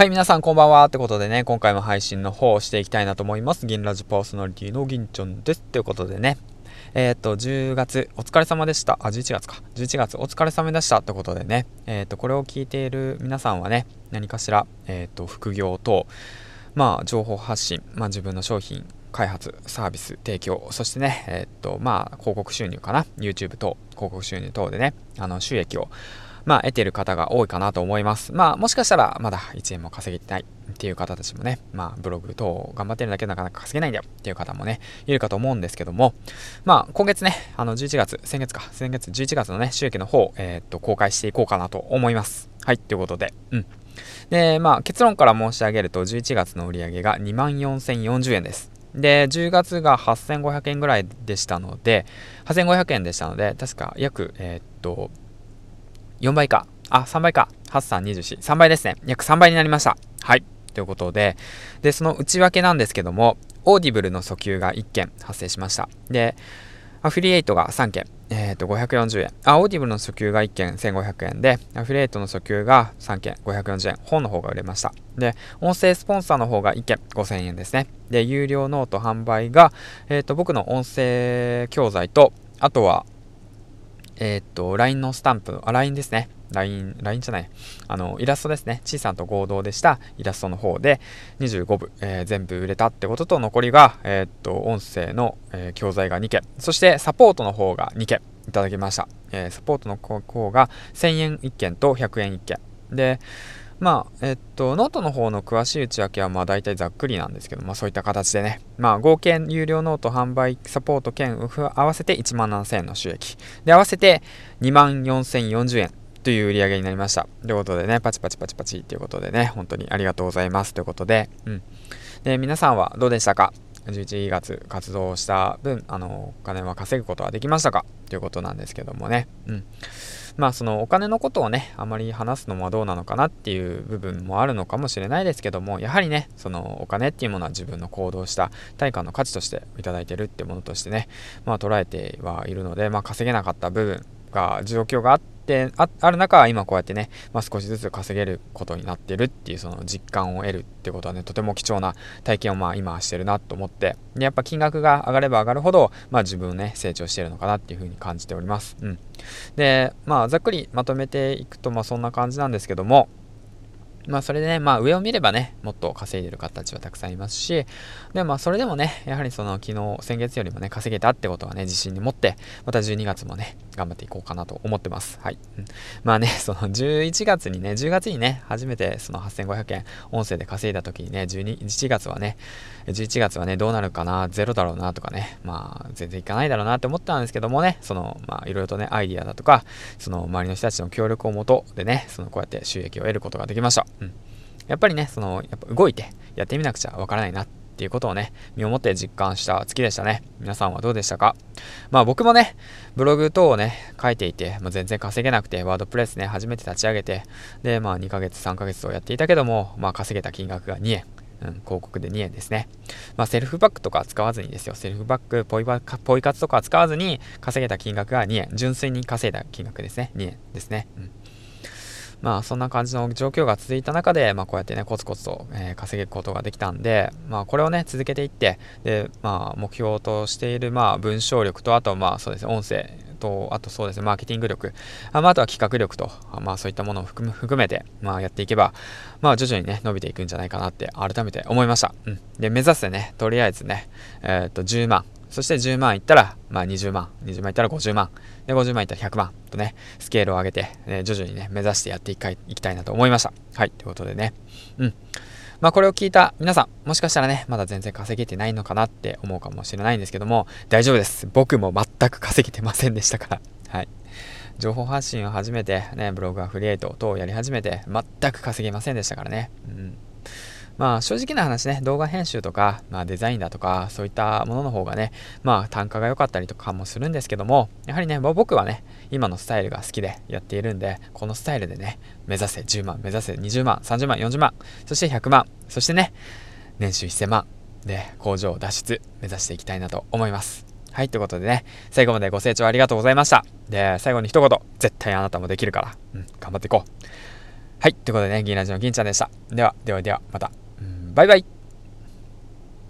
はい、皆さんこんばんは。ってことでね、今回も配信の方をしていきたいなと思います。銀ラジパーソナリティの銀ちゃんです。ということでね、えっ、と、10月、お疲れ様でした。あ、11月か。11月、お疲れ様でした。ってことでね、えっ、と、これを聞いている皆さんはね、何かしら、えっ、と、副業等、まあ、情報発信、まあ、自分の商品、開発、サービス、提供、そしてね、えっ、と、まあ、広告収入かな。YouTube 等、広告収入等でね、あの、収益を、まあ、得てる方が多いかなと思います。まあ、もしかしたらまだ1円も稼げてないっていう方たちもね、まあ、ブログ等を頑張ってるだけでなかなか稼げないんだよっていう方もね、いるかと思うんですけども、まあ、今月ね、あの、11月、先月か、先月11月のね、収益の方、えー、っと、公開していこうかなと思います。はい、ということで、うん。で、まあ、結論から申し上げると、11月の売り上げが24,040円です。で、10月が8500円ぐらいでしたので、8500円でしたので、確か約、えー、っと、4倍か。あ、3倍か。8324。3倍ですね。約3倍になりました。はい。ということで、で、その内訳なんですけども、オーディブルの訴求が1件発生しました。で、アフィリエイトが3件、えっ、ー、と、540円。あ、オーディブルの訴求が1件1500円で、アフィリエイトの訴求が3件540円。本の方が売れました。で、音声スポンサーの方が1件5000円ですね。で、有料ノート販売が、えっ、ー、と、僕の音声教材と、あとは、えー、っと、LINE のスタンプ、あ、LINE ですね。LINE、LINE じゃない。あの、イラストですね。ちいさんと合同でしたイラストの方で25部、えー、全部売れたってことと、残りが、えー、っと、音声の、え、教材が2件。そして、サポートの方が2件いただきました。えサポートの方が1000円1件と100円1件。で、まあ、えっと、ノートの方の詳しい内訳は、まあ、大体ざっくりなんですけど、まあ、そういった形でね、まあ、合計有料ノート販売サポート兼合わせて1万7000円の収益。で、合わせて2万4040円という売り上げになりました。ということでね、パチパチパチパチということでね、本当にありがとうございますということで、うん。で、皆さんはどうでしたか？11月活動した分、あの、お金は稼ぐことはできましたか？ということなんですけどもね。うん。まあそのお金のことをね、あまり話すのはどうなのかなっていう部分もあるのかもしれないですけども、やはりね、そのお金っていうものは自分の行動した対価の価値としていただいてるってものとしてね、まあ捉えてはいるので、まあ稼げなかった部分が、状況があってあある中、今こうやってね、まあ、少しずつ稼げることになってるっていうその実感を得るってことはね、とても貴重な体験をまあ今してるなと思って、で、やっぱ金額が上がれば上がるほど、まあ自分ね、成長してるのかなっていうふうに感じております。うん。で、まあざっくりまとめていくと、まあそんな感じなんですけども、まあそれでね、まあ上を見ればね、もっと稼いでる方たちはたくさんいますし、でもまあそれでもね、やはりその昨日、先月よりもね、稼げたってことはね、自信に持って、また12月もね、頑張っていこうかなと思ってます。はい。うん、まあね、その11月にね、10月にね、初めてその8500円、音声で稼いだ時にね、12、1月はね、11月はね、どうなるかな、ゼロだろうなとかね、まあ全然いかないだろうなって思ったんですけどもね、その、まあいろいろとね、アイディアだとか、その周りの人たちの協力をもとでね、そのこうやって収益を得ることができました。うん。やっぱりね、その、やっぱ動いてやってみなくちゃわからないなっていうことをね、身をもって実感した月でしたね。皆さんはどうでしたか？まあ僕もね、ブログ等をね、書いていて、まあ、全然稼げなくて、ワードプレスね、初めて立ち上げて、で、まあ2ヶ月、3ヶ月とやっていたけども、まあ稼げた金額が2円。うん、広告で2円ですね。まあ、セルフバックとか使わずにですよ。セルフバック、ポイバポイ活とか使わずに稼げた金額が2円。純粋に稼いだ金額ですね。2円ですね。うんまあそんな感じの状況が続いた中で、まあこうやってね、コツコツと、えー、稼げることができたんで、まあこれをね、続けていって、で、まあ目標としている、まあ文章力と、あとまあそうですね、音声と、あとそうですね、マーケティング力、あ,、まあ、あとは企画力と、まあそういったものを含めて、まあやっていけば、まあ徐々にね、伸びていくんじゃないかなって改めて思いました。うん。で、目指してね、とりあえずね、えー、っと10万、そして10万いったら、まあ20万、20万いったら50万、で、50万いったら100万とね、スケールを上げて、ね、徐々にね、目指してやっていきたいなと思いました。はい、ということでね、うん。まあこれを聞いた皆さん、もしかしたらね、まだ全然稼げてないのかなって思うかもしれないんですけども、大丈夫です。僕も全く稼げてませんでしたから。はい。情報発信を始めて、ね、ブログアフリエイト等をやり始めて、全く稼げませんでしたからね。うん。まあ正直な話ね、動画編集とか、まあデザインだとか、そういったものの方がね、まあ単価が良かったりとかもするんですけども、やはりね、僕はね、今のスタイルが好きでやっているんで、このスタイルでね、目指せ10万、目指せ20万、30万、40万、そして100万、そしてね、年収1000万で工場を脱出目指していきたいなと思います。はい、ということでね、最後までご清聴ありがとうございました。で、最後に一言、絶対あなたもできるから、うん、頑張っていこう。はい。ということでね、銀ラジの銀ちゃんでした。では、ではでは、また。バイバイ。